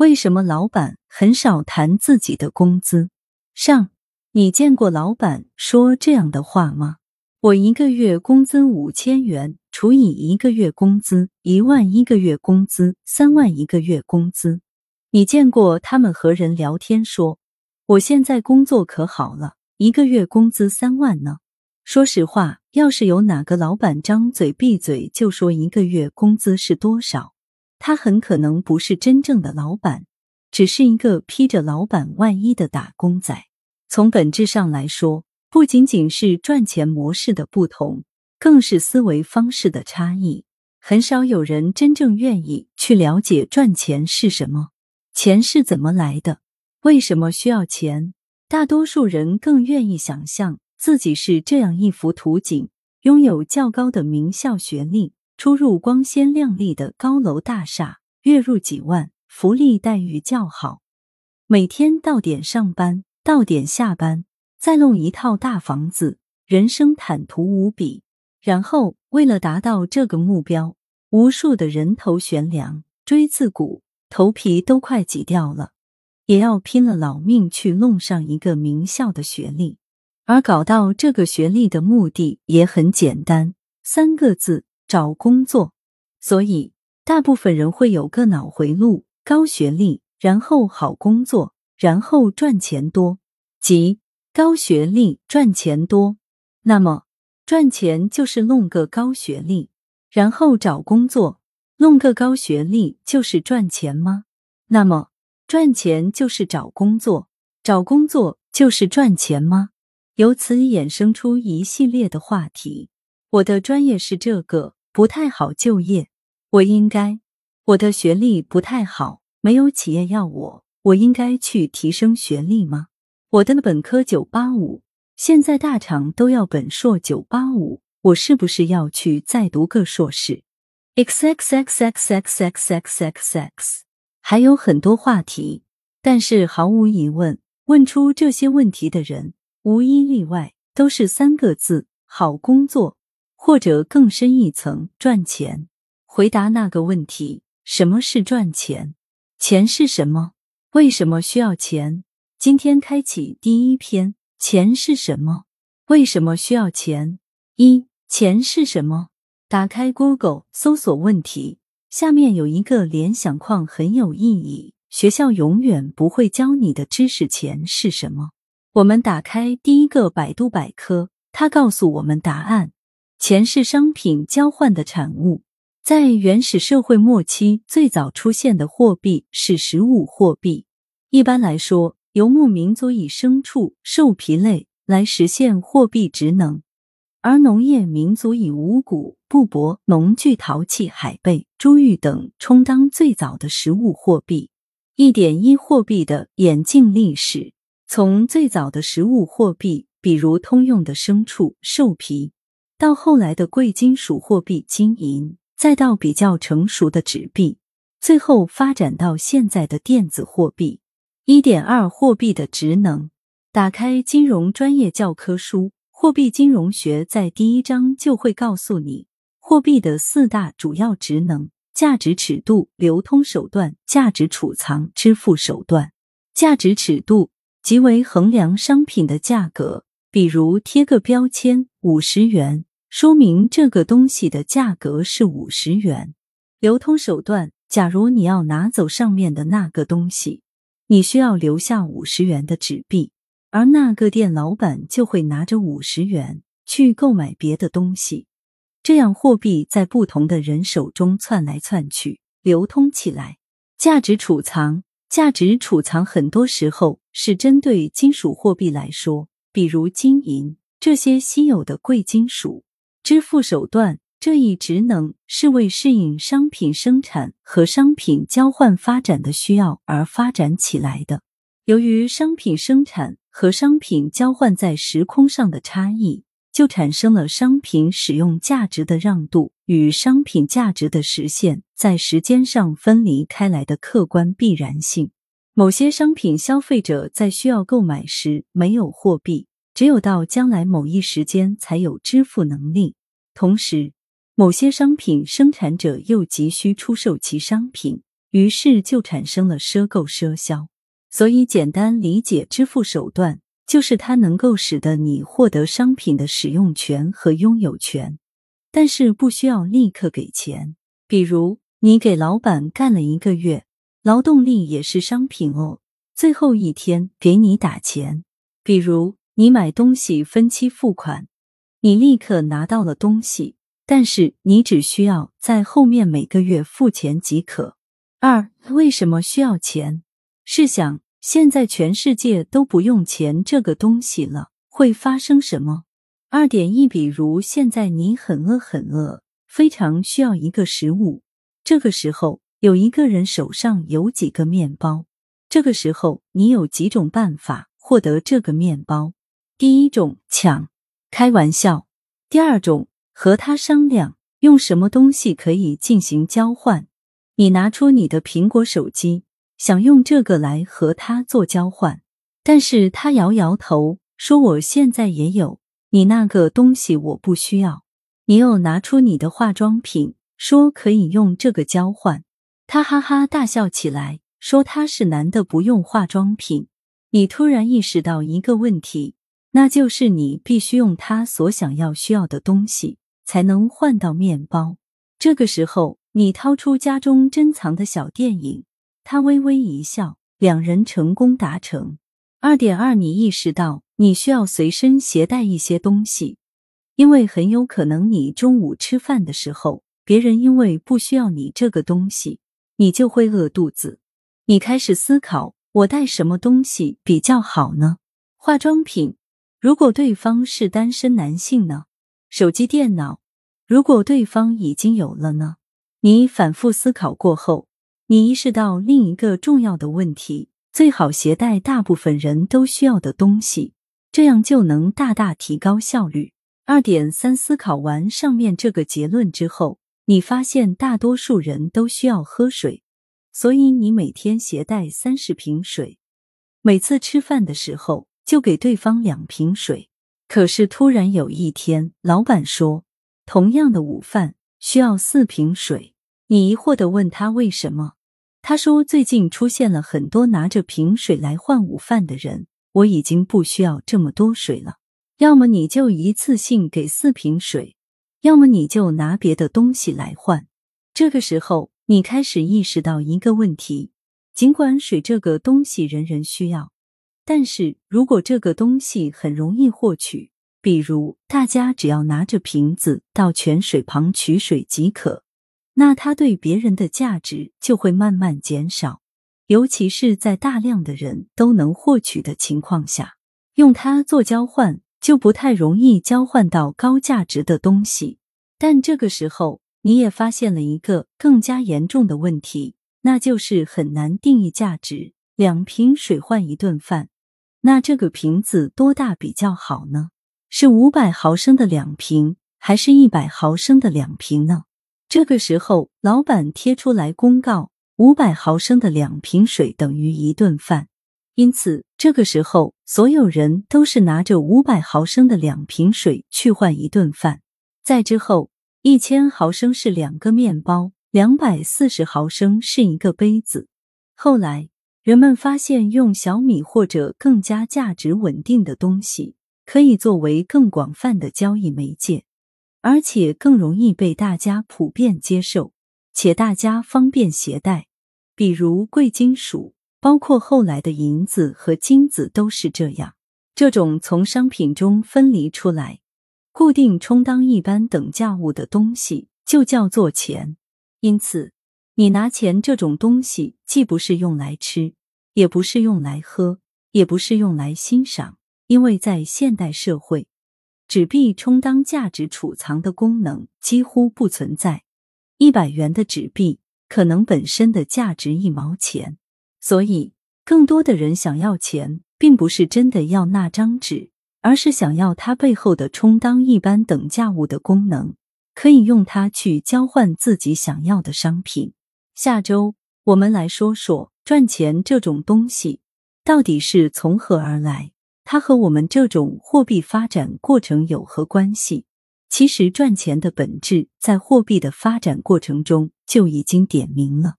为什么老板很少谈自己的工资？上，你见过老板说这样的话吗？我一个月工资五千元，除以一个月工资一万，一个月工资三万，一个月工资。你见过他们和人聊天说，我现在工作可好了，一个月工资三万呢？说实话，要是有哪个老板张嘴闭嘴就说一个月工资是多少？他很可能不是真正的老板，只是一个披着老板外衣的打工仔。从本质上来说，不仅仅是赚钱模式的不同，更是思维方式的差异。很少有人真正愿意去了解赚钱是什么，钱是怎么来的，为什么需要钱。大多数人更愿意想象自己是这样一幅图景：拥有较高的名校学历。出入光鲜亮丽的高楼大厦，月入几万，福利待遇较好，每天到点上班，到点下班，再弄一套大房子，人生坦途无比。然后为了达到这个目标，无数的人头悬梁，锥刺股，头皮都快挤掉了，也要拼了老命去弄上一个名校的学历。而搞到这个学历的目的也很简单，三个字。找工作，所以大部分人会有个脑回路：高学历，然后好工作，然后赚钱多，即高学历赚钱多。那么赚钱就是弄个高学历，然后找工作，弄个高学历就是赚钱吗？那么赚钱就是找工作，找工作就是赚钱吗？由此衍生出一系列的话题。我的专业是这个。不太好就业，我应该我的学历不太好，没有企业要我，我应该去提升学历吗？我的本科九八五，现在大厂都要本硕九八五，我是不是要去再读个硕士？x x x x x x x x x，还有很多话题，但是毫无疑问，问出这些问题的人，无一例外都是三个字：好工作。或者更深一层，赚钱。回答那个问题：什么是赚钱？钱是什么？为什么需要钱？今天开启第一篇：钱是什么？为什么需要钱？一、钱是什么？打开 Google 搜索问题，下面有一个联想框，很有意义。学校永远不会教你的知识，钱是什么？我们打开第一个百度百科，它告诉我们答案。钱是商品交换的产物，在原始社会末期，最早出现的货币是实物货币。一般来说，游牧民族以牲畜、兽皮类来实现货币职能，而农业民族以五谷、布帛、农具、陶器、海贝、珠玉等充当最早的实物货币。一点一货币的演进历史，从最早的实物货币，比如通用的牲畜、兽皮。到后来的贵金属货币金银，再到比较成熟的纸币，最后发展到现在的电子货币。一点二货币的职能，打开金融专业教科书《货币金融学》，在第一章就会告诉你货币的四大主要职能：价值尺度、流通手段、价值储藏、支付手段。价值尺度即为衡量商品的价格，比如贴个标签五十元。说明这个东西的价格是五十元。流通手段，假如你要拿走上面的那个东西，你需要留下五十元的纸币，而那个店老板就会拿着五十元去购买别的东西，这样货币在不同的人手中窜来窜去，流通起来。价值储藏，价值储藏很多时候是针对金属货币来说，比如金银这些稀有的贵金属。支付手段这一职能是为适应商品生产和商品交换发展的需要而发展起来的。由于商品生产和商品交换在时空上的差异，就产生了商品使用价值的让渡与商品价值的实现在时间上分离开来的客观必然性。某些商品消费者在需要购买时没有货币，只有到将来某一时间才有支付能力。同时，某些商品生产者又急需出售其商品，于是就产生了赊购赊销。所以，简单理解支付手段，就是它能够使得你获得商品的使用权和拥有权，但是不需要立刻给钱。比如，你给老板干了一个月，劳动力也是商品哦，最后一天给你打钱。比如，你买东西分期付款，你立刻拿到了东西，但是你只需要在后面每个月付钱即可。二，为什么需要钱？试想，现在全世界都不用钱这个东西了，会发生什么？二点一，比如现在你很饿很饿，非常需要一个食物，这个时候有一个人手上有几个面包，这个时候你有几种办法获得这个面包？第一种抢，开玩笑；第二种和他商量，用什么东西可以进行交换？你拿出你的苹果手机。想用这个来和他做交换，但是他摇摇头说：“我现在也有，你那个东西我不需要。”你又拿出你的化妆品，说可以用这个交换，他哈哈大笑起来，说他是男的不用化妆品。你突然意识到一个问题，那就是你必须用他所想要需要的东西才能换到面包。这个时候，你掏出家中珍藏的小电影。他微微一笑，两人成功达成。二点二，你意识到你需要随身携带一些东西，因为很有可能你中午吃饭的时候，别人因为不需要你这个东西，你就会饿肚子。你开始思考，我带什么东西比较好呢？化妆品，如果对方是单身男性呢？手机、电脑，如果对方已经有了呢？你反复思考过后。你意识到另一个重要的问题：最好携带大部分人都需要的东西，这样就能大大提高效率。二点三，思考完上面这个结论之后，你发现大多数人都需要喝水，所以你每天携带三十瓶水，每次吃饭的时候就给对方两瓶水。可是突然有一天，老板说，同样的午饭需要四瓶水，你疑惑的问他为什么？他说：“最近出现了很多拿着瓶水来换午饭的人，我已经不需要这么多水了。要么你就一次性给四瓶水，要么你就拿别的东西来换。”这个时候，你开始意识到一个问题：尽管水这个东西人人需要，但是如果这个东西很容易获取，比如大家只要拿着瓶子到泉水旁取水即可。那它对别人的价值就会慢慢减少，尤其是在大量的人都能获取的情况下，用它做交换就不太容易交换到高价值的东西。但这个时候，你也发现了一个更加严重的问题，那就是很难定义价值。两瓶水换一顿饭，那这个瓶子多大比较好呢？是五百毫升的两瓶，还是一百毫升的两瓶呢？这个时候，老板贴出来公告：五百毫升的两瓶水等于一顿饭。因此，这个时候所有人都是拿着五百毫升的两瓶水去换一顿饭。再之后，一千毫升是两个面包，两百四十毫升是一个杯子。后来，人们发现用小米或者更加价值稳定的东西，可以作为更广泛的交易媒介。而且更容易被大家普遍接受，且大家方便携带。比如贵金属，包括后来的银子和金子都是这样。这种从商品中分离出来、固定充当一般等价物的东西，就叫做钱。因此，你拿钱这种东西，既不是用来吃，也不是用来喝，也不是用来欣赏，因为在现代社会。纸币充当价值储藏的功能几乎不存在。一百元的纸币可能本身的价值一毛钱，所以更多的人想要钱，并不是真的要那张纸，而是想要它背后的充当一般等价物的功能，可以用它去交换自己想要的商品。下周我们来说说赚钱这种东西到底是从何而来。它和我们这种货币发展过程有何关系？其实赚钱的本质在货币的发展过程中就已经点明了。